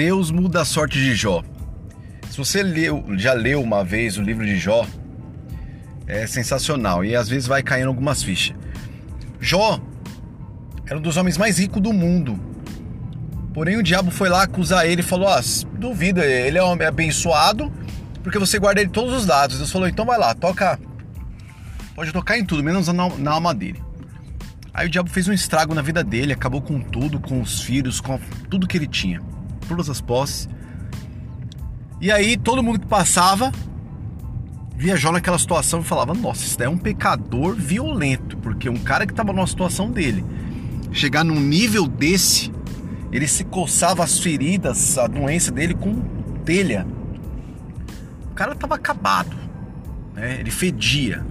Deus muda a sorte de Jó. Se você leu, já leu uma vez o livro de Jó, é sensacional e às vezes vai caindo algumas fichas. Jó era um dos homens mais ricos do mundo. Porém, o diabo foi lá acusar ele e falou: Ah, duvida, ele é um homem abençoado porque você guarda ele todos os dados. Deus falou: Então vai lá, toca. Pode tocar em tudo, menos na, na alma dele. Aí o diabo fez um estrago na vida dele, acabou com tudo, com os filhos, com tudo que ele tinha, todas as posses. E aí todo mundo que passava via Jó naquela situação e falava: Nossa, isso daí é um pecador violento, porque um cara que estava numa situação dele, chegar num nível desse, ele se coçava as feridas, a doença dele com telha. O cara estava acabado, né? ele fedia.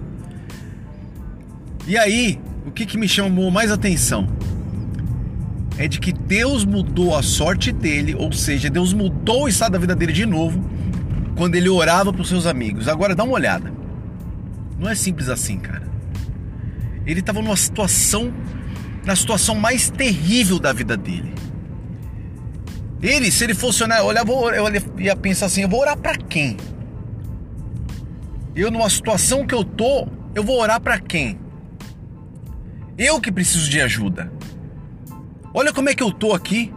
E aí, o que, que me chamou mais atenção? É de que Deus mudou a sorte dele, ou seja, Deus mudou o estado da vida dele de novo quando ele orava para os seus amigos. Agora dá uma olhada. Não é simples assim, cara. Ele estava numa situação, na situação mais terrível da vida dele. Ele, se ele fosse orar, eu ia pensar assim: eu vou orar para quem? Eu, numa situação que eu tô, eu vou orar para quem? Eu que preciso de ajuda. Olha como é que eu tô aqui.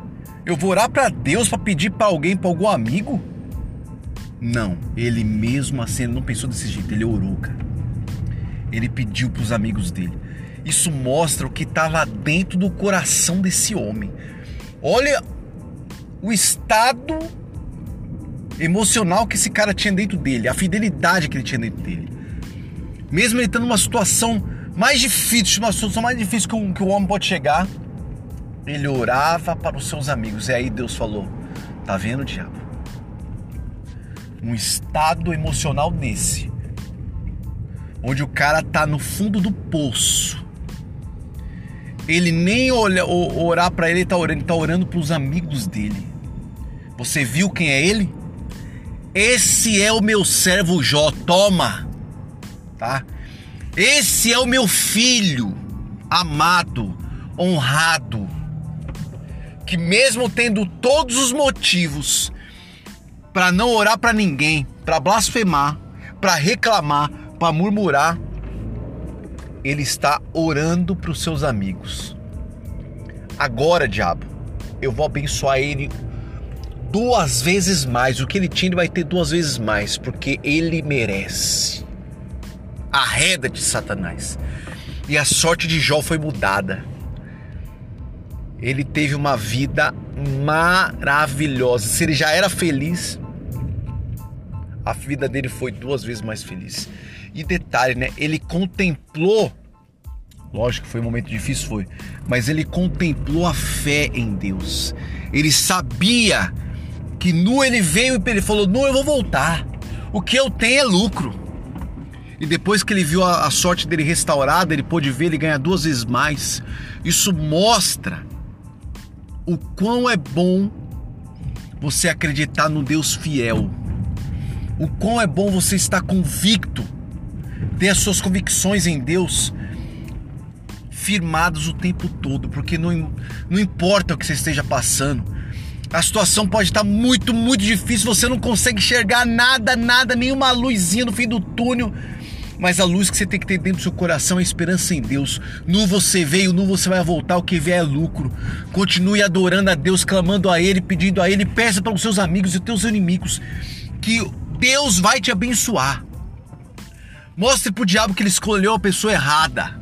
Eu vou orar para Deus para pedir para alguém, para algum amigo? Não, ele mesmo assim ele não pensou desse jeito, ele orou, cara. Ele pediu para os amigos dele. Isso mostra o que estava dentro do coração desse homem. Olha o estado emocional que esse cara tinha dentro dele, a fidelidade que ele tinha dentro dele. Mesmo ele estando numa situação mais difícil, uma situação mais difícil que o, que o homem pode chegar, ele orava para os seus amigos. E aí Deus falou: Tá vendo, diabo? Um estado emocional desse, onde o cara tá no fundo do poço. Ele nem olha, orar para ele, ele tá orando, ele tá orando para os amigos dele. Você viu quem é ele? Esse é o meu servo Jó, toma, tá? Esse é o meu filho amado, honrado, que mesmo tendo todos os motivos para não orar para ninguém, para blasfemar, para reclamar, para murmurar, ele está orando para os seus amigos. Agora, diabo, eu vou abençoar ele duas vezes mais. O que ele tinha, ele vai ter duas vezes mais, porque ele merece arreda de Satanás. E a sorte de Jó foi mudada. Ele teve uma vida maravilhosa. Se ele já era feliz, a vida dele foi duas vezes mais feliz. E detalhe, né? Ele contemplou, lógico que foi um momento difícil, foi, mas ele contemplou a fé em Deus. Ele sabia que nu ele veio e ele falou: Nu, eu vou voltar. O que eu tenho é lucro. E depois que ele viu a, a sorte dele restaurada, ele pôde ver ele ganhar duas vezes mais. Isso mostra o quão é bom você acreditar no Deus fiel. O quão é bom você estar convicto, ter as suas convicções em Deus firmados o tempo todo, porque não, não importa o que você esteja passando, a situação pode estar muito, muito difícil, você não consegue enxergar nada, nada, nenhuma luzinha no fim do túnel, mas a luz que você tem que ter dentro do seu coração é a esperança em Deus. Nu você veio, nu você vai voltar, o que vier é lucro. Continue adorando a Deus, clamando a Ele, pedindo a Ele, peça para os seus amigos e teus inimigos que Deus vai te abençoar. Mostre para o diabo que ele escolheu a pessoa errada.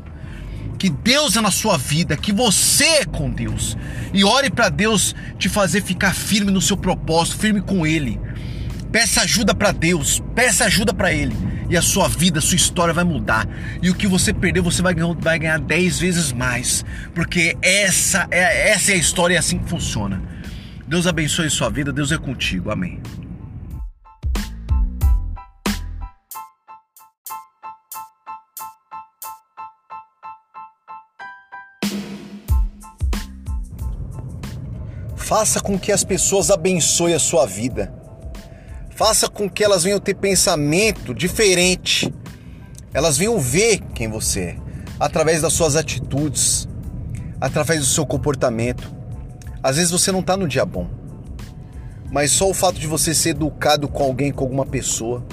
Que Deus é na sua vida, que você é com Deus. E ore para Deus te fazer ficar firme no seu propósito, firme com Ele. Peça ajuda para Deus, peça ajuda para Ele e a sua vida, a sua história vai mudar. E o que você perdeu, você vai ganhar, vai ganhar 10 vezes mais. Porque essa é, essa é a história e é assim que funciona. Deus abençoe sua vida, Deus é contigo. Amém. Faça com que as pessoas abençoem a sua vida. Faça com que elas venham ter pensamento diferente. Elas venham ver quem você é através das suas atitudes, através do seu comportamento. Às vezes você não está no dia bom. mas só o fato de você ser educado com alguém, com alguma pessoa,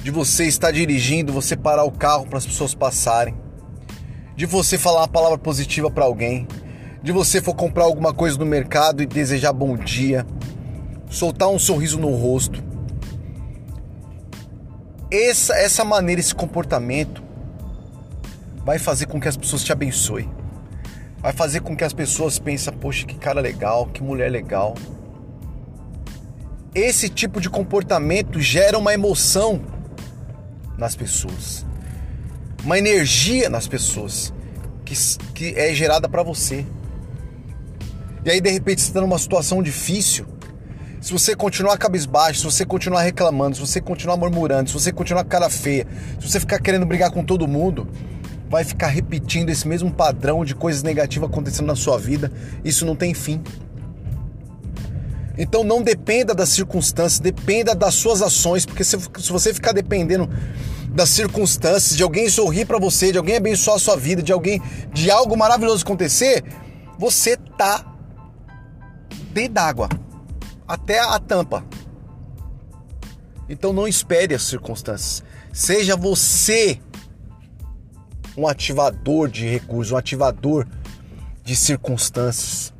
de você estar dirigindo, você parar o carro para as pessoas passarem, de você falar uma palavra positiva para alguém, de você for comprar alguma coisa no mercado e desejar bom dia, soltar um sorriso no rosto. Essa, essa maneira, esse comportamento vai fazer com que as pessoas te abençoem. Vai fazer com que as pessoas pensem, poxa, que cara legal, que mulher legal. Esse tipo de comportamento gera uma emoção nas pessoas uma energia nas pessoas que, que é gerada para você. E aí de repente você está numa situação difícil. Se você continuar cabisbaixo, se você continuar reclamando, se você continuar murmurando, se você continuar com cara feia, se você ficar querendo brigar com todo mundo, vai ficar repetindo esse mesmo padrão de coisas negativas acontecendo na sua vida. Isso não tem fim. Então não dependa das circunstâncias, dependa das suas ações, porque se, se você ficar dependendo das circunstâncias, de alguém sorrir para você, de alguém abençoar a sua vida, de alguém, de algo maravilhoso acontecer, você tá dentro d'água, até a tampa. Então não espere as circunstâncias. Seja você um ativador de recursos, um ativador de circunstâncias.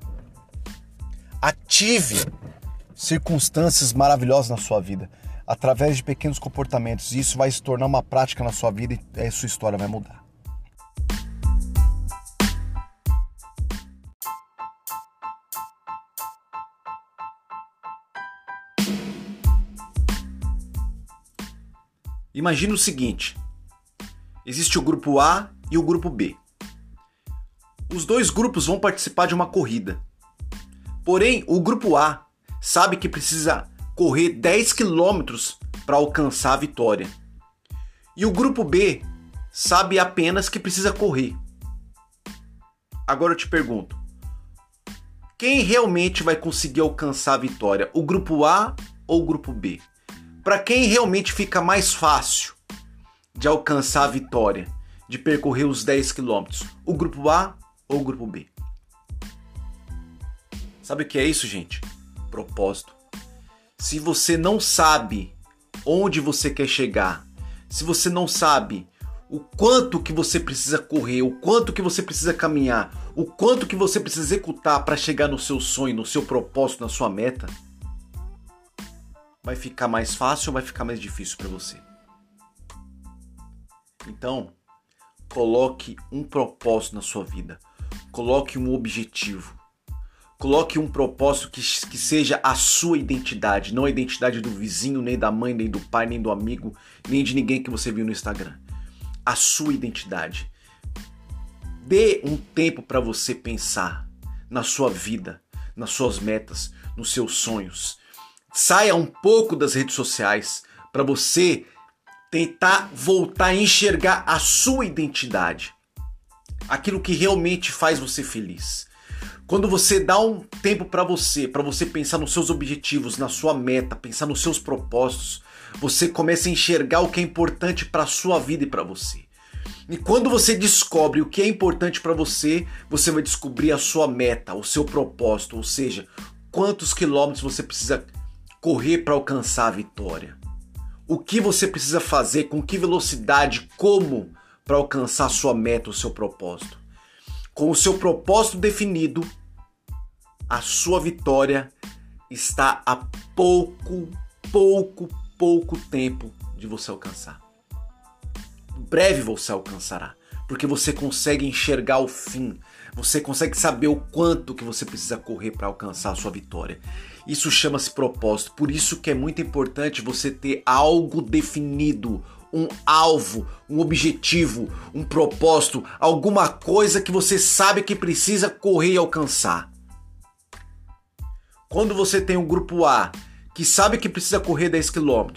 Ative circunstâncias maravilhosas na sua vida através de pequenos comportamentos. E isso vai se tornar uma prática na sua vida e a sua história vai mudar. Imagina o seguinte: existe o grupo A e o grupo B. Os dois grupos vão participar de uma corrida. Porém, o grupo A sabe que precisa correr 10 quilômetros para alcançar a vitória. E o grupo B sabe apenas que precisa correr. Agora eu te pergunto: quem realmente vai conseguir alcançar a vitória? O grupo A ou o grupo B? Para quem realmente fica mais fácil de alcançar a vitória, de percorrer os 10 quilômetros? O grupo A ou o grupo B? Sabe o que é isso, gente? Propósito se você não sabe onde você quer chegar, se você não sabe o quanto que você precisa correr, o quanto que você precisa caminhar, o quanto que você precisa executar para chegar no seu sonho, no seu propósito, na sua meta, vai ficar mais fácil ou vai ficar mais difícil para você? Então, coloque um propósito na sua vida. Coloque um objetivo. Coloque um propósito que, que seja a sua identidade, não a identidade do vizinho, nem da mãe, nem do pai, nem do amigo, nem de ninguém que você viu no Instagram. A sua identidade. Dê um tempo para você pensar na sua vida, nas suas metas, nos seus sonhos. Saia um pouco das redes sociais para você tentar voltar a enxergar a sua identidade, aquilo que realmente faz você feliz. Quando você dá um tempo para você, para você pensar nos seus objetivos, na sua meta, pensar nos seus propósitos, você começa a enxergar o que é importante para sua vida e para você. E quando você descobre o que é importante para você, você vai descobrir a sua meta, o seu propósito, ou seja, quantos quilômetros você precisa correr para alcançar a vitória. O que você precisa fazer, com que velocidade, como para alcançar sua meta, o seu propósito. Com o seu propósito definido, a sua vitória está a pouco, pouco, pouco tempo de você alcançar. Breve você alcançará, porque você consegue enxergar o fim, você consegue saber o quanto que você precisa correr para alcançar a sua vitória. Isso chama-se propósito, por isso que é muito importante você ter algo definido, um alvo, um objetivo, um propósito, alguma coisa que você sabe que precisa correr e alcançar. Quando você tem o grupo A que sabe que precisa correr 10 km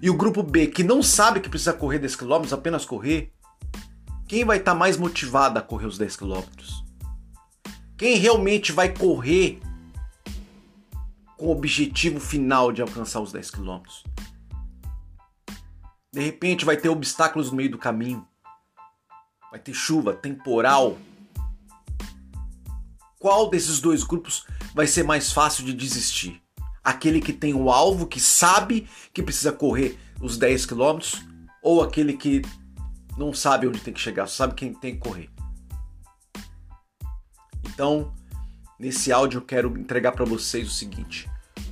e o grupo B que não sabe que precisa correr 10 km, apenas correr, quem vai estar tá mais motivado a correr os 10 km? Quem realmente vai correr com o objetivo final de alcançar os 10 km? De repente vai ter obstáculos no meio do caminho. Vai ter chuva, temporal. Qual desses dois grupos vai ser mais fácil de desistir? Aquele que tem o alvo, que sabe que precisa correr os 10 quilômetros, ou aquele que não sabe onde tem que chegar, só sabe quem tem que correr. Então, nesse áudio eu quero entregar para vocês o seguinte: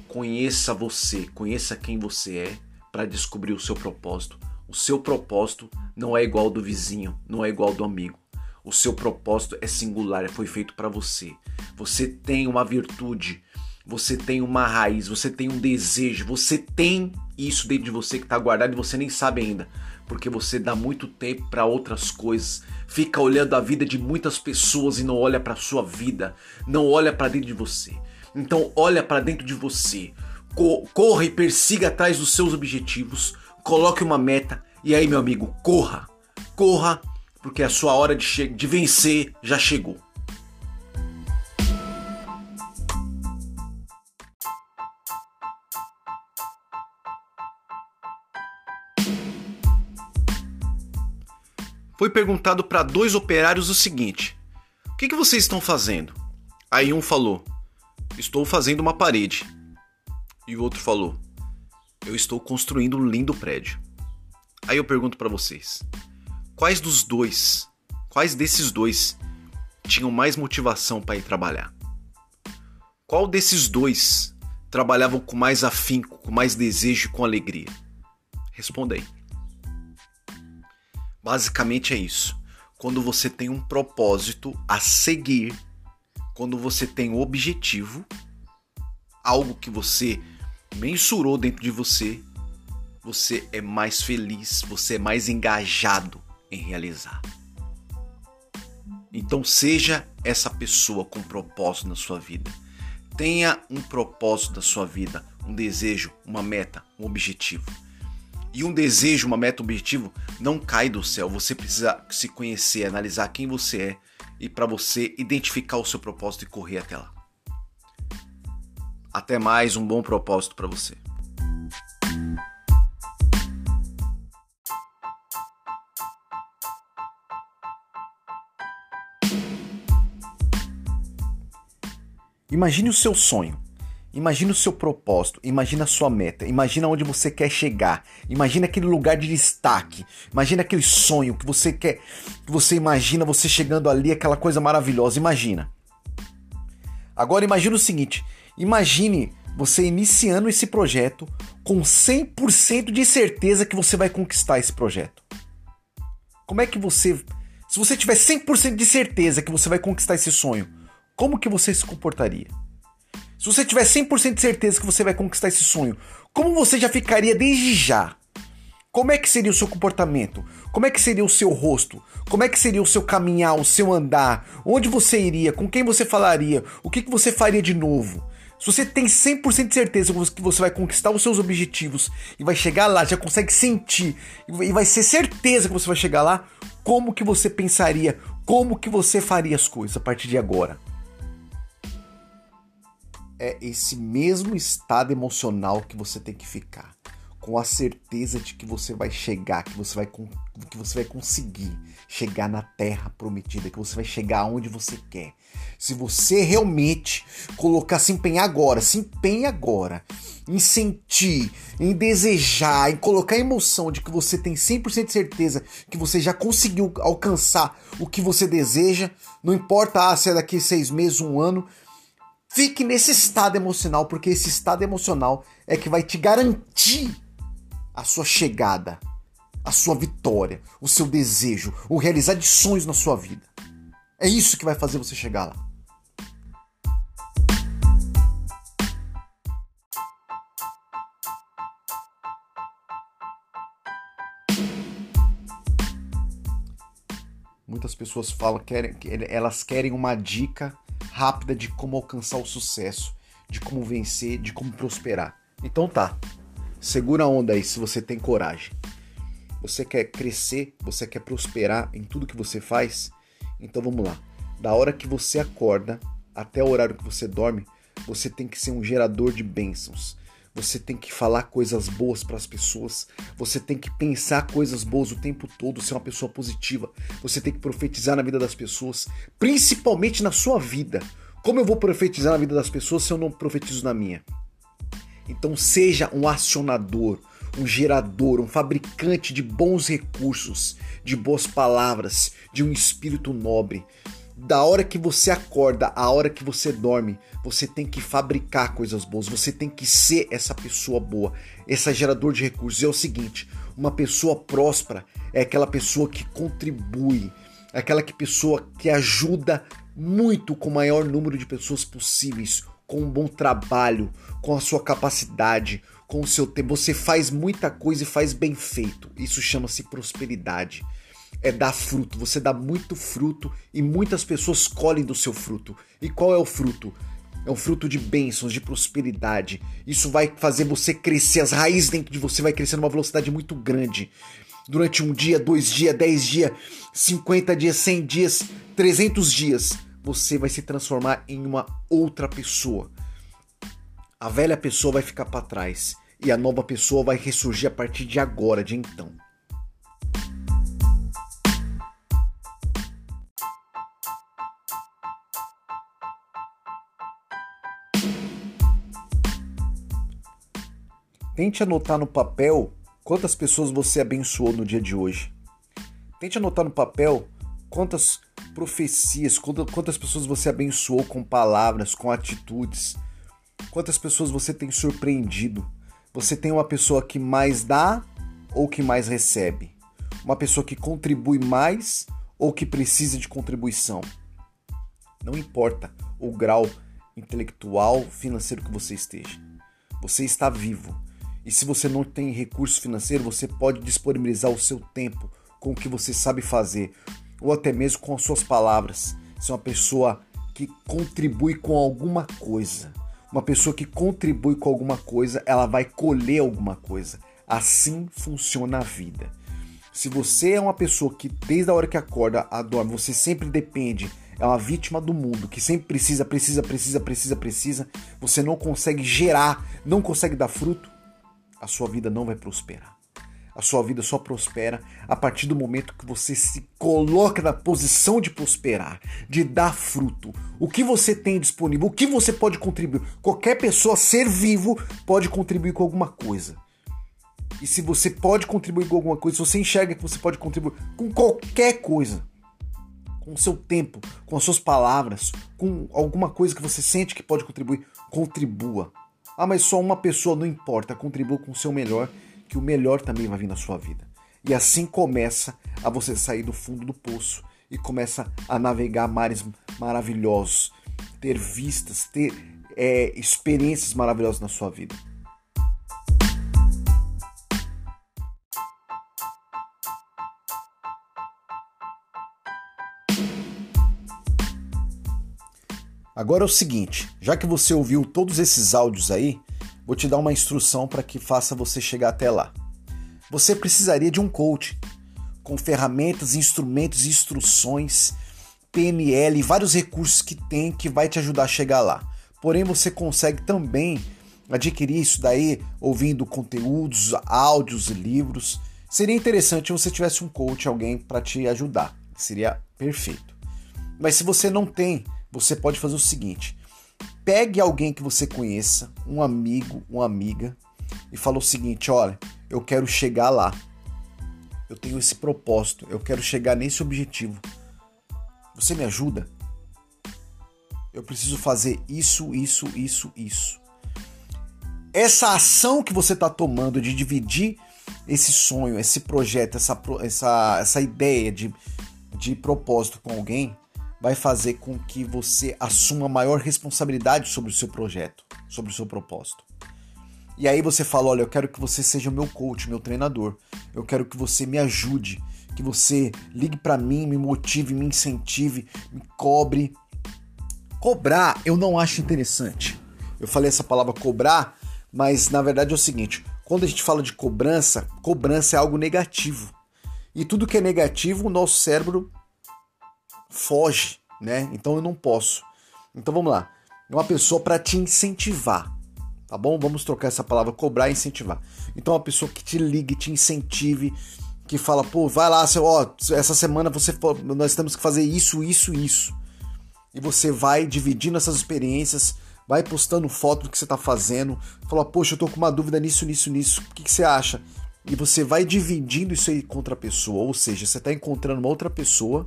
conheça você, conheça quem você é para descobrir o seu propósito. O seu propósito não é igual ao do vizinho, não é igual ao do amigo. O seu propósito é singular, foi feito para você. Você tem uma virtude, você tem uma raiz, você tem um desejo, você tem isso dentro de você que está guardado e você nem sabe ainda, porque você dá muito tempo para outras coisas, fica olhando a vida de muitas pessoas e não olha para sua vida, não olha para dentro de você. Então olha para dentro de você, corra e persiga atrás dos seus objetivos, coloque uma meta. E aí meu amigo, corra, corra, porque a sua hora de, de vencer já chegou. Foi perguntado para dois operários o seguinte: O que, que vocês estão fazendo? Aí um falou: Estou fazendo uma parede. E o outro falou: Eu estou construindo um lindo prédio. Aí eu pergunto para vocês: Quais dos dois, quais desses dois tinham mais motivação para ir trabalhar? Qual desses dois trabalhavam com mais afinco, com mais desejo e com alegria? Responda aí. Basicamente é isso. Quando você tem um propósito a seguir, quando você tem um objetivo, algo que você mensurou dentro de você, você é mais feliz, você é mais engajado em realizar. Então seja essa pessoa com propósito na sua vida. Tenha um propósito na sua vida, um desejo, uma meta, um objetivo. E um desejo, uma meta, um objetivo não cai do céu. Você precisa se conhecer, analisar quem você é e para você identificar o seu propósito e correr até lá. Até mais, um bom propósito para você. Imagine o seu sonho. Imagina o seu propósito, imagina a sua meta, imagina onde você quer chegar, imagina aquele lugar de destaque, imagina aquele sonho que você quer, que você imagina você chegando ali, aquela coisa maravilhosa, imagina. Agora imagina o seguinte, imagine você iniciando esse projeto com 100% de certeza que você vai conquistar esse projeto. Como é que você, se você tiver 100% de certeza que você vai conquistar esse sonho, como que você se comportaria? Se você tiver 100% de certeza que você vai conquistar esse sonho, como você já ficaria desde já? Como é que seria o seu comportamento? Como é que seria o seu rosto? Como é que seria o seu caminhar, o seu andar? Onde você iria? Com quem você falaria? O que, que você faria de novo? Se você tem 100% de certeza que você vai conquistar os seus objetivos e vai chegar lá, já consegue sentir e vai ser certeza que você vai chegar lá, como que você pensaria? Como que você faria as coisas a partir de agora? É esse mesmo estado emocional que você tem que ficar, com a certeza de que você vai chegar, que você vai, que você vai conseguir chegar na terra prometida, que você vai chegar aonde você quer. Se você realmente colocar, se empenhar agora, se empenhe agora em sentir, em desejar, em colocar a emoção de que você tem 100% de certeza que você já conseguiu alcançar o que você deseja, não importa ah, se é daqui seis meses, um ano, Fique nesse estado emocional, porque esse estado emocional é que vai te garantir a sua chegada, a sua vitória, o seu desejo, o realizar de sonhos na sua vida. É isso que vai fazer você chegar lá. Muitas pessoas falam que elas querem uma dica rápida de como alcançar o sucesso, de como vencer, de como prosperar. Então tá, segura a onda aí se você tem coragem. Você quer crescer, você quer prosperar em tudo que você faz? Então vamos lá. Da hora que você acorda até o horário que você dorme, você tem que ser um gerador de bênçãos. Você tem que falar coisas boas para as pessoas. Você tem que pensar coisas boas o tempo todo, ser uma pessoa positiva. Você tem que profetizar na vida das pessoas, principalmente na sua vida. Como eu vou profetizar na vida das pessoas se eu não profetizo na minha? Então seja um acionador, um gerador, um fabricante de bons recursos, de boas palavras, de um espírito nobre. Da hora que você acorda, a hora que você dorme, você tem que fabricar coisas boas, você tem que ser essa pessoa boa, esse gerador de recursos. É o seguinte: uma pessoa próspera é aquela pessoa que contribui, é aquela que pessoa que ajuda muito com o maior número de pessoas possíveis, com um bom trabalho, com a sua capacidade, com o seu tempo. Você faz muita coisa e faz bem feito. Isso chama-se prosperidade. É dar fruto. Você dá muito fruto e muitas pessoas colhem do seu fruto. E qual é o fruto? É um fruto de bênçãos, de prosperidade. Isso vai fazer você crescer, as raízes dentro de você vai crescer numa velocidade muito grande. Durante um dia, dois dias, dez dias, cinquenta dias, cem dias, trezentos dias, você vai se transformar em uma outra pessoa. A velha pessoa vai ficar para trás e a nova pessoa vai ressurgir a partir de agora, de então. Tente anotar no papel quantas pessoas você abençoou no dia de hoje. Tente anotar no papel quantas profecias, quantas pessoas você abençoou com palavras, com atitudes, quantas pessoas você tem surpreendido. Você tem uma pessoa que mais dá ou que mais recebe? Uma pessoa que contribui mais ou que precisa de contribuição? Não importa o grau intelectual, financeiro que você esteja. Você está vivo. E se você não tem recurso financeiro, você pode disponibilizar o seu tempo com o que você sabe fazer, ou até mesmo com as suas palavras. Ser uma pessoa que contribui com alguma coisa. Uma pessoa que contribui com alguma coisa, ela vai colher alguma coisa. Assim funciona a vida. Se você é uma pessoa que desde a hora que acorda a dorme, você sempre depende, é uma vítima do mundo, que sempre precisa, precisa, precisa, precisa, precisa, você não consegue gerar, não consegue dar fruto, a sua vida não vai prosperar. A sua vida só prospera a partir do momento que você se coloca na posição de prosperar, de dar fruto. O que você tem disponível, o que você pode contribuir. Qualquer pessoa, ser vivo, pode contribuir com alguma coisa. E se você pode contribuir com alguma coisa, se você enxerga que você pode contribuir com qualquer coisa, com o seu tempo, com as suas palavras, com alguma coisa que você sente que pode contribuir, contribua. Ah, mas só uma pessoa não importa, contribua com o seu melhor, que o melhor também vai vir na sua vida. E assim começa a você sair do fundo do poço e começa a navegar mares maravilhosos, ter vistas, ter é, experiências maravilhosas na sua vida. Agora é o seguinte, já que você ouviu todos esses áudios aí, vou te dar uma instrução para que faça você chegar até lá. Você precisaria de um coach com ferramentas, instrumentos, instruções, PNL, vários recursos que tem que vai te ajudar a chegar lá. Porém, você consegue também adquirir isso daí ouvindo conteúdos, áudios, livros. Seria interessante se você tivesse um coach, alguém para te ajudar. Seria perfeito. Mas se você não tem você pode fazer o seguinte: pegue alguém que você conheça, um amigo, uma amiga, e fala o seguinte: olha, eu quero chegar lá. Eu tenho esse propósito, eu quero chegar nesse objetivo. Você me ajuda? Eu preciso fazer isso, isso, isso, isso. Essa ação que você está tomando de dividir esse sonho, esse projeto, essa, essa, essa ideia de, de propósito com alguém, vai fazer com que você assuma maior responsabilidade sobre o seu projeto, sobre o seu propósito. E aí você fala: olha, eu quero que você seja meu coach, meu treinador. Eu quero que você me ajude, que você ligue para mim, me motive, me incentive, me cobre. Cobrar eu não acho interessante. Eu falei essa palavra cobrar, mas na verdade é o seguinte: quando a gente fala de cobrança, cobrança é algo negativo. E tudo que é negativo, o nosso cérebro foge, né? Então eu não posso. Então vamos lá. É uma pessoa para te incentivar, tá bom? Vamos trocar essa palavra cobrar e incentivar. Então uma pessoa que te ligue, te incentive, que fala, pô, vai lá, seu, ó, essa semana você nós temos que fazer isso, isso, isso. E você vai dividindo essas experiências, vai postando foto do que você está fazendo, fala, poxa, eu tô com uma dúvida nisso, nisso, nisso, o que, que você acha? E você vai dividindo isso aí contra a pessoa, ou seja, você está encontrando uma outra pessoa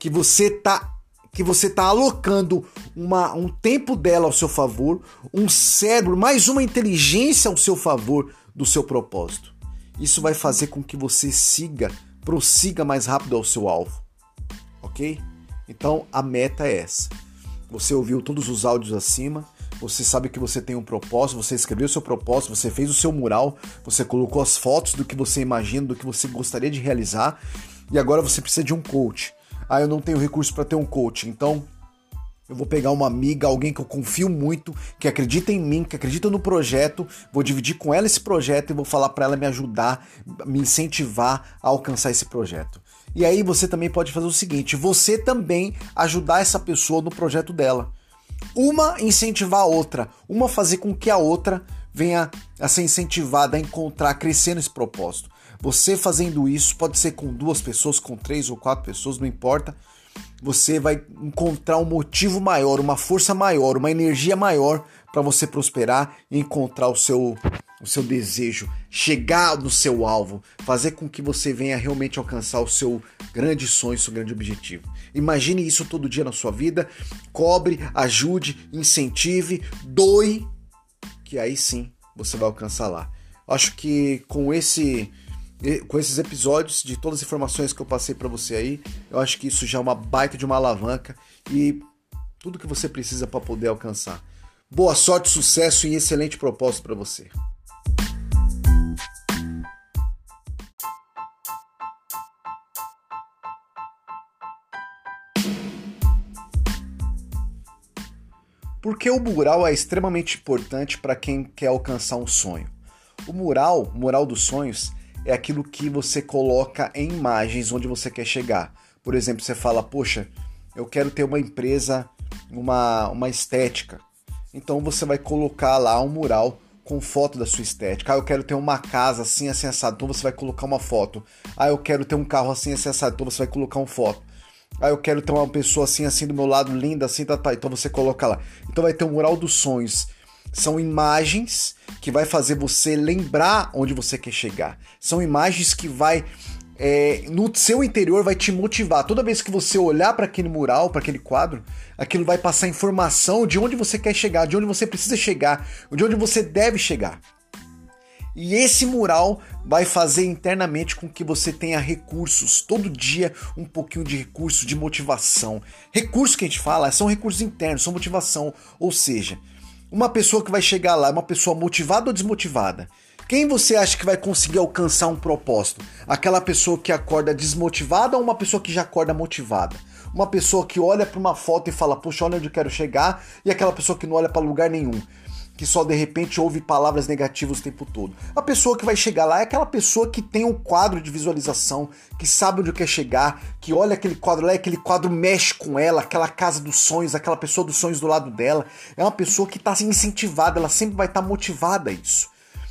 que você tá que você está alocando uma, um tempo dela ao seu favor, um cérebro, mais uma inteligência ao seu favor do seu propósito. Isso vai fazer com que você siga, prossiga mais rápido ao seu alvo. Ok? Então a meta é essa. Você ouviu todos os áudios acima, você sabe que você tem um propósito, você escreveu o seu propósito, você fez o seu mural, você colocou as fotos do que você imagina, do que você gostaria de realizar, e agora você precisa de um coach ah, eu não tenho recurso para ter um coach, então eu vou pegar uma amiga, alguém que eu confio muito, que acredita em mim, que acredita no projeto, vou dividir com ela esse projeto e vou falar para ela me ajudar, me incentivar a alcançar esse projeto. E aí você também pode fazer o seguinte: você também ajudar essa pessoa no projeto dela. Uma incentivar a outra, uma fazer com que a outra venha a ser incentivada a encontrar, crescer nesse propósito. Você fazendo isso, pode ser com duas pessoas, com três ou quatro pessoas, não importa. Você vai encontrar um motivo maior, uma força maior, uma energia maior para você prosperar e encontrar o seu, o seu desejo, chegar no seu alvo, fazer com que você venha realmente alcançar o seu grande sonho, seu grande objetivo. Imagine isso todo dia na sua vida, cobre, ajude, incentive, doe, que aí sim você vai alcançar lá. Acho que com esse com esses episódios, de todas as informações que eu passei para você aí, eu acho que isso já é uma baita de uma alavanca e tudo que você precisa para poder alcançar. Boa sorte, sucesso e excelente propósito para você. Porque o mural é extremamente importante para quem quer alcançar um sonho. O mural, mural dos sonhos, é aquilo que você coloca em imagens onde você quer chegar. Por exemplo, você fala, poxa, eu quero ter uma empresa, uma, uma estética. Então você vai colocar lá um mural com foto da sua estética. Ah, eu quero ter uma casa assim, assim, assado. Então você vai colocar uma foto. Ah, eu quero ter um carro assim, assim, assado. Então você vai colocar uma foto. Ah, eu quero ter uma pessoa assim, assim do meu lado, linda, assim, tá, tá. Então você coloca lá. Então vai ter um mural dos sonhos são imagens que vai fazer você lembrar onde você quer chegar. São imagens que vai é, no seu interior vai te motivar. Toda vez que você olhar para aquele mural, para aquele quadro, aquilo vai passar informação de onde você quer chegar, de onde você precisa chegar, de onde você deve chegar. E esse mural vai fazer internamente com que você tenha recursos, todo dia um pouquinho de recurso, de motivação. Recursos que a gente fala são recursos internos, são motivação, ou seja, uma pessoa que vai chegar lá é uma pessoa motivada ou desmotivada? Quem você acha que vai conseguir alcançar um propósito? Aquela pessoa que acorda desmotivada ou uma pessoa que já acorda motivada? Uma pessoa que olha para uma foto e fala, puxa, olha onde eu quero chegar, e aquela pessoa que não olha para lugar nenhum que só de repente ouve palavras negativas o tempo todo. A pessoa que vai chegar lá é aquela pessoa que tem um quadro de visualização, que sabe onde quer chegar, que olha aquele quadro lá, aquele quadro mexe com ela, aquela casa dos sonhos, aquela pessoa dos sonhos do lado dela. É uma pessoa que está incentivada, ela sempre vai estar tá motivada a isso.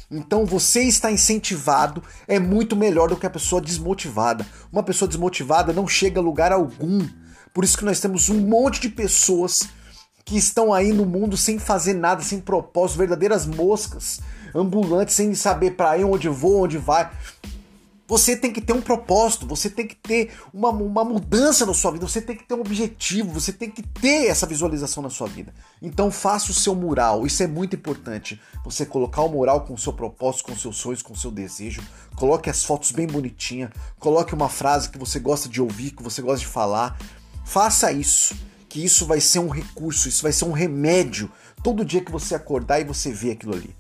Então você está incentivado é muito melhor do que a pessoa desmotivada. Uma pessoa desmotivada não chega a lugar algum. Por isso que nós temos um monte de pessoas que estão aí no mundo sem fazer nada, sem propósito, verdadeiras moscas, ambulantes, sem saber para onde vou, onde vai. Você tem que ter um propósito, você tem que ter uma, uma mudança na sua vida, você tem que ter um objetivo, você tem que ter essa visualização na sua vida. Então faça o seu mural, isso é muito importante. Você colocar o mural com o seu propósito, com seus sonhos, com seu desejo. Coloque as fotos bem bonitinha, coloque uma frase que você gosta de ouvir, que você gosta de falar. Faça isso que isso vai ser um recurso, isso vai ser um remédio todo dia que você acordar e você vê aquilo ali.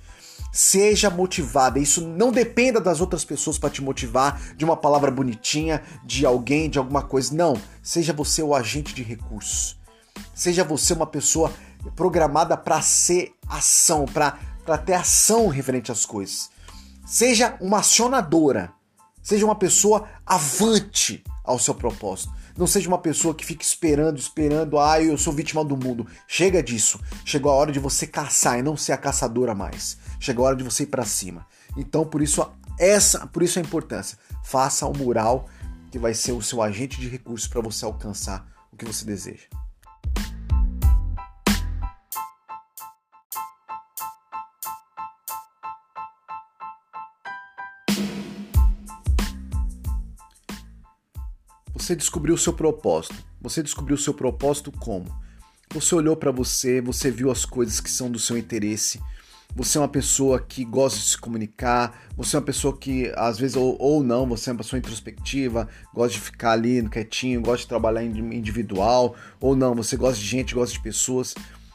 Seja motivada, isso não dependa das outras pessoas para te motivar, de uma palavra bonitinha, de alguém, de alguma coisa. Não, seja você o agente de recursos. Seja você uma pessoa programada para ser ação, para ter ação referente às coisas. Seja uma acionadora. Seja uma pessoa avante ao seu propósito. Não seja uma pessoa que fica esperando, esperando, ah, eu sou vítima do mundo. Chega disso. Chegou a hora de você caçar e não ser a caçadora mais. Chegou a hora de você ir para cima. Então, por isso essa, por isso a importância. Faça o mural que vai ser o seu agente de recursos para você alcançar o que você deseja. Você descobriu o seu propósito. Você descobriu o seu propósito como? Você olhou para você, você viu as coisas que são do seu interesse. Você é uma pessoa que gosta de se comunicar, você é uma pessoa que, às vezes, ou, ou não, você é uma pessoa introspectiva, gosta de ficar ali quietinho, gosta de trabalhar individual, ou não, você gosta de gente, gosta de pessoas.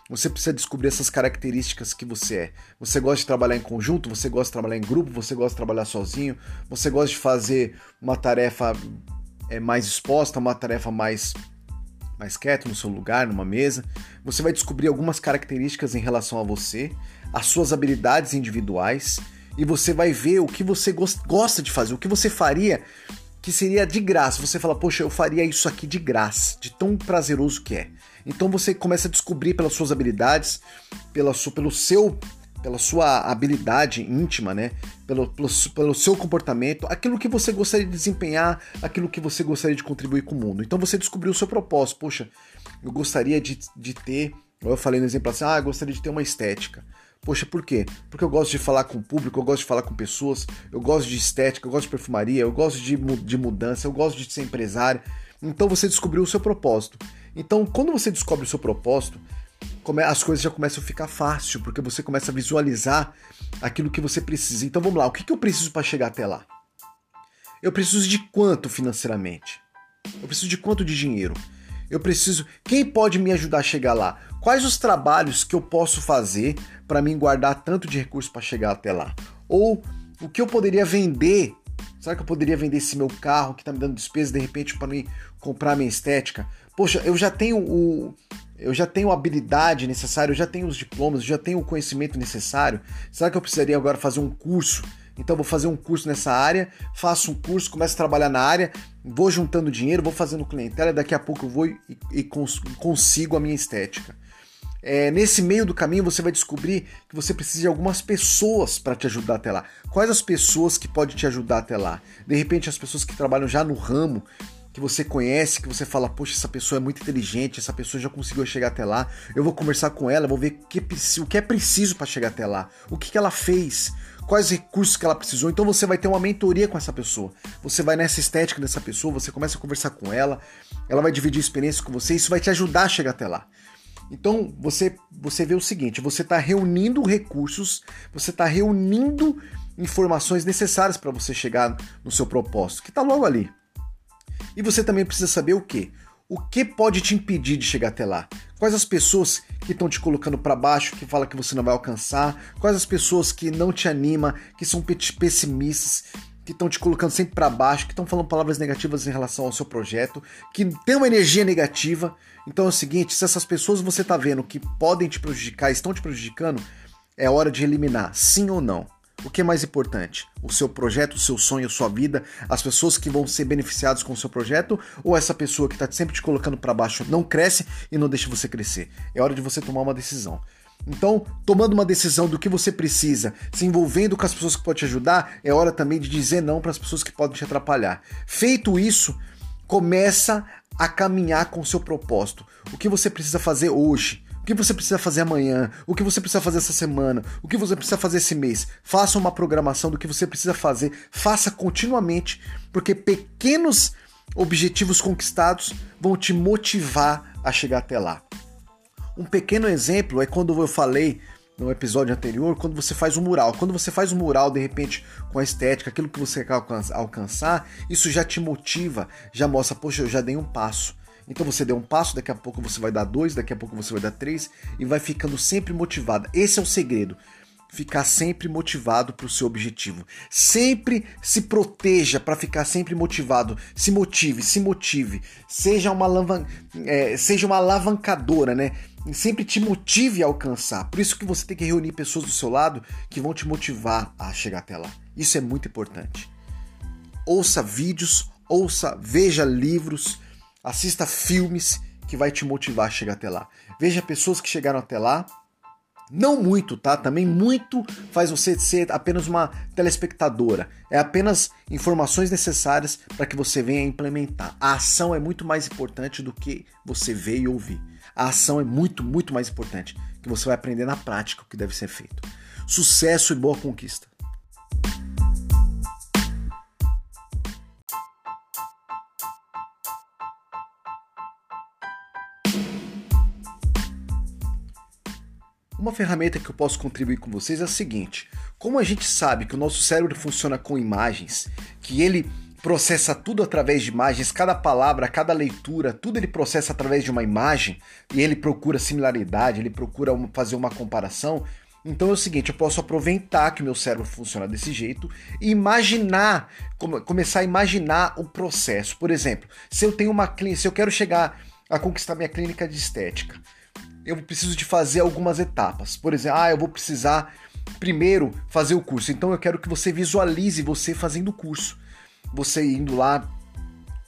Você precisa descobrir essas características que você é. Você gosta de trabalhar em conjunto, você gosta de trabalhar em grupo, você gosta de trabalhar sozinho, você gosta de fazer uma tarefa é, mais exposta, uma tarefa mais mais quieto no seu lugar, numa mesa. Você vai descobrir algumas características em relação a você, as suas habilidades individuais e você vai ver o que você gosta de fazer, o que você faria que seria de graça. Você fala, poxa, eu faria isso aqui de graça, de tão prazeroso que é. Então você começa a descobrir pelas suas habilidades, pela sua, pelo seu pela sua habilidade íntima, né? Pelo, pelo, pelo, seu comportamento, aquilo que você gostaria de desempenhar, aquilo que você gostaria de contribuir com o mundo. Então você descobriu o seu propósito. Poxa, eu gostaria de, de ter, eu falei no exemplo assim, ah, eu gostaria de ter uma estética. Poxa, por quê? Porque eu gosto de falar com o público, eu gosto de falar com pessoas, eu gosto de estética, eu gosto de perfumaria, eu gosto de, de mudança, eu gosto de ser empresário. Então você descobriu o seu propósito. Então, quando você descobre o seu propósito, as coisas já começam a ficar fácil, porque você começa a visualizar aquilo que você precisa. Então vamos lá, o que, eu preciso para chegar até lá? Eu preciso de quanto financeiramente? Eu preciso de quanto de dinheiro? Eu preciso. Quem pode me ajudar a chegar lá? Quais os trabalhos que eu posso fazer para mim guardar tanto de recurso para chegar até lá? Ou o que eu poderia vender? Será que eu poderia vender esse meu carro que está me dando despesa de repente para mim comprar minha estética? Poxa, eu já tenho o, eu já tenho a habilidade necessária, eu já tenho os diplomas, eu já tenho o conhecimento necessário. Será que eu precisaria agora fazer um curso? Então vou fazer um curso nessa área, faço um curso, começo a trabalhar na área, vou juntando dinheiro, vou fazendo clientela, daqui a pouco eu vou e, e cons consigo a minha estética. É, nesse meio do caminho você vai descobrir que você precisa de algumas pessoas para te ajudar até lá. Quais as pessoas que podem te ajudar até lá? De repente as pessoas que trabalham já no ramo que você conhece, que você fala, poxa, essa pessoa é muito inteligente, essa pessoa já conseguiu chegar até lá, eu vou conversar com ela, vou ver o que, o que é preciso para chegar até lá, o que, que ela fez, quais recursos que ela precisou. Então você vai ter uma mentoria com essa pessoa. Você vai nessa estética dessa pessoa, você começa a conversar com ela, ela vai dividir experiências com você, isso vai te ajudar a chegar até lá. Então você você vê o seguinte, você está reunindo recursos, você está reunindo informações necessárias para você chegar no seu propósito, que está logo ali. E você também precisa saber o que? O que pode te impedir de chegar até lá? Quais as pessoas que estão te colocando para baixo, que fala que você não vai alcançar? Quais as pessoas que não te animam, que são pessimistas, que estão te colocando sempre para baixo, que estão falando palavras negativas em relação ao seu projeto, que tem uma energia negativa? Então é o seguinte, se essas pessoas você está vendo que podem te prejudicar, estão te prejudicando, é hora de eliminar, sim ou não. O que é mais importante? O seu projeto, o seu sonho, a sua vida, as pessoas que vão ser beneficiadas com o seu projeto ou essa pessoa que está sempre te colocando para baixo não cresce e não deixa você crescer? É hora de você tomar uma decisão. Então, tomando uma decisão do que você precisa, se envolvendo com as pessoas que podem te ajudar, é hora também de dizer não para as pessoas que podem te atrapalhar. Feito isso, começa a caminhar com o seu propósito. O que você precisa fazer hoje? O que você precisa fazer amanhã? O que você precisa fazer essa semana? O que você precisa fazer esse mês? Faça uma programação do que você precisa fazer. Faça continuamente, porque pequenos objetivos conquistados vão te motivar a chegar até lá. Um pequeno exemplo é quando eu falei no episódio anterior, quando você faz um mural. Quando você faz um mural, de repente, com a estética, aquilo que você quer alcançar, isso já te motiva, já mostra, poxa, eu já dei um passo. Então você deu um passo, daqui a pouco você vai dar dois, daqui a pouco você vai dar três e vai ficando sempre motivado. Esse é o segredo. Ficar sempre motivado para o seu objetivo. Sempre se proteja para ficar sempre motivado. Se motive, se motive. Seja uma, alavan é, seja uma alavancadora, né? sempre te motive a alcançar. Por isso que você tem que reunir pessoas do seu lado que vão te motivar a chegar até lá. Isso é muito importante. Ouça vídeos, ouça, veja livros, Assista filmes que vai te motivar a chegar até lá. Veja pessoas que chegaram até lá. Não muito, tá? Também muito faz você ser apenas uma telespectadora. É apenas informações necessárias para que você venha implementar. A ação é muito mais importante do que você ver e ouvir. A ação é muito, muito mais importante, que você vai aprender na prática o que deve ser feito. Sucesso e boa conquista. Uma ferramenta que eu posso contribuir com vocês é a seguinte: como a gente sabe que o nosso cérebro funciona com imagens, que ele processa tudo através de imagens, cada palavra, cada leitura, tudo ele processa através de uma imagem e ele procura similaridade, ele procura fazer uma comparação. Então é o seguinte, eu posso aproveitar que o meu cérebro funciona desse jeito e imaginar, começar a imaginar o processo. Por exemplo, se eu tenho uma clínica, se eu quero chegar a conquistar minha clínica de estética, eu preciso de fazer algumas etapas. Por exemplo, ah, eu vou precisar primeiro fazer o curso. Então eu quero que você visualize você fazendo o curso. Você indo lá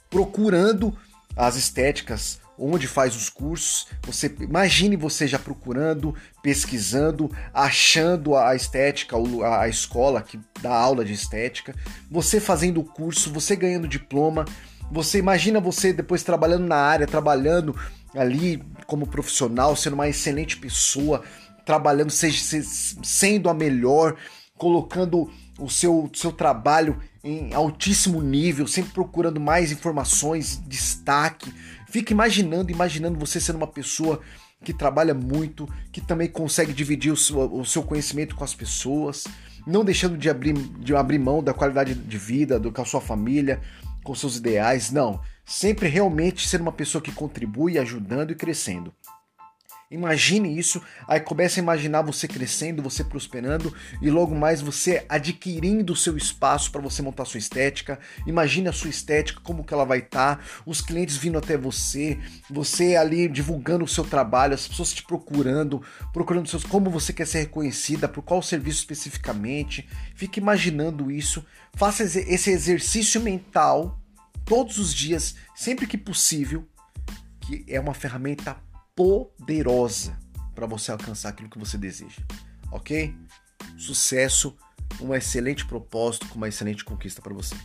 procurando as estéticas, onde faz os cursos. Você imagine você já procurando, pesquisando, achando a estética, a escola que dá aula de estética, você fazendo o curso, você ganhando diploma. Você imagina você depois trabalhando na área, trabalhando ali como profissional, sendo uma excelente pessoa, trabalhando, seja, sendo a melhor, colocando o seu, seu trabalho em altíssimo nível, sempre procurando mais informações, destaque. Fica imaginando, imaginando você sendo uma pessoa que trabalha muito, que também consegue dividir o seu, o seu conhecimento com as pessoas, não deixando de abrir, de abrir mão da qualidade de vida, do, com a sua família, com seus ideais, não. Sempre realmente ser uma pessoa que contribui, ajudando e crescendo. Imagine isso, aí começa a imaginar você crescendo, você prosperando e logo mais você adquirindo o seu espaço para você montar sua estética. Imagine a sua estética, como que ela vai estar, tá, os clientes vindo até você, você ali divulgando o seu trabalho, as pessoas te procurando, procurando seus como você quer ser reconhecida, por qual serviço especificamente. Fique imaginando isso, faça esse exercício mental todos os dias, sempre que possível, que é uma ferramenta poderosa para você alcançar aquilo que você deseja. Ok? Sucesso, um excelente propósito com uma excelente conquista para você.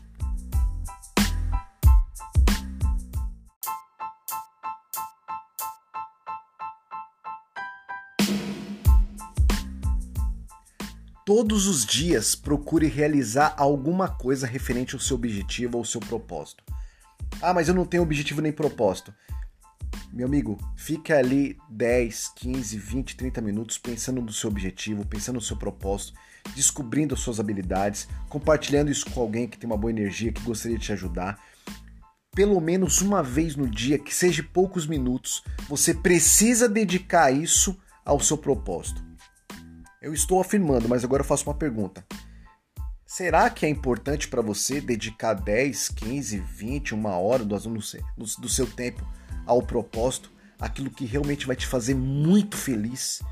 Todos os dias procure realizar alguma coisa referente ao seu objetivo ou seu propósito. Ah, mas eu não tenho objetivo nem propósito. Meu amigo, fica ali 10, 15, 20, 30 minutos pensando no seu objetivo, pensando no seu propósito, descobrindo as suas habilidades, compartilhando isso com alguém que tem uma boa energia, que gostaria de te ajudar. Pelo menos uma vez no dia, que seja poucos minutos, você precisa dedicar isso ao seu propósito. Eu estou afirmando, mas agora eu faço uma pergunta. Será que é importante para você dedicar 10, 15, 20, uma hora do, seu tempo ao propósito, aquilo que realmente vai te fazer muito feliz,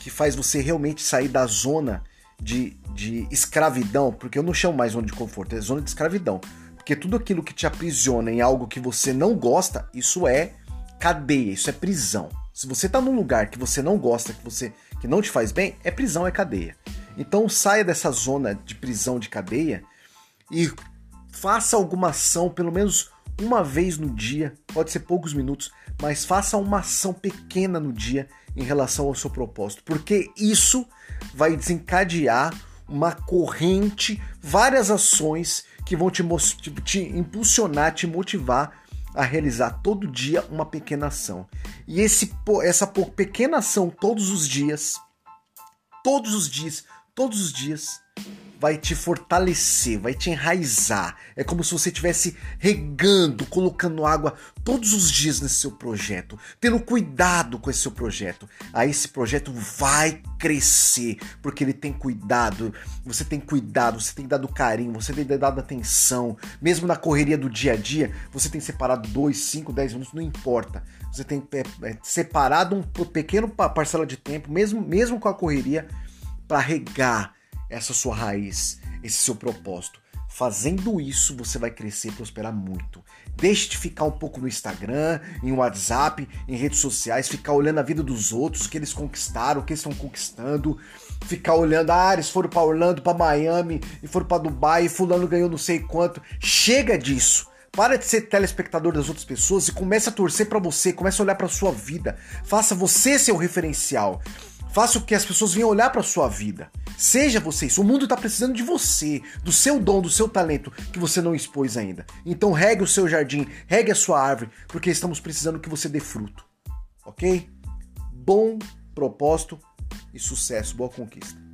que faz você realmente sair da zona de, de escravidão, porque eu não chamo mais zona de conforto, é zona de escravidão. Porque tudo aquilo que te aprisiona em algo que você não gosta, isso é cadeia, isso é prisão. Se você está num lugar que você não gosta, que você que não te faz bem, é prisão, é cadeia. Então saia dessa zona de prisão de cadeia e faça alguma ação, pelo menos uma vez no dia, pode ser poucos minutos, mas faça uma ação pequena no dia em relação ao seu propósito, porque isso vai desencadear uma corrente, várias ações que vão te, te impulsionar, te motivar a realizar todo dia uma pequena ação. E esse, essa pequena ação todos os dias, todos os dias, todos os dias, vai te fortalecer, vai te enraizar. É como se você estivesse regando, colocando água todos os dias nesse seu projeto, tendo cuidado com esse seu projeto. Aí esse projeto vai crescer, porque ele tem cuidado, você tem cuidado, você tem dado carinho, você tem dado atenção. Mesmo na correria do dia a dia, você tem separado 2, 5, 10 minutos, não importa. Você tem é, é, separado um pequeno parcela de tempo, mesmo, mesmo com a correria, para regar essa sua raiz, esse seu propósito. Fazendo isso, você vai crescer e prosperar muito. Deixe de ficar um pouco no Instagram, em WhatsApp, em redes sociais, ficar olhando a vida dos outros, o que eles conquistaram, o que eles estão conquistando, ficar olhando, ah, eles foram para Orlando, para Miami, e foram para Dubai, e fulano ganhou não sei quanto. Chega disso. Para de ser telespectador das outras pessoas e comece a torcer para você, comece a olhar para sua vida. Faça você seu referencial. Faça o que as pessoas venham olhar para sua vida. Seja você isso. O mundo está precisando de você, do seu dom, do seu talento que você não expôs ainda. Então regue o seu jardim, regue a sua árvore, porque estamos precisando que você dê fruto. Ok? Bom propósito e sucesso, boa conquista.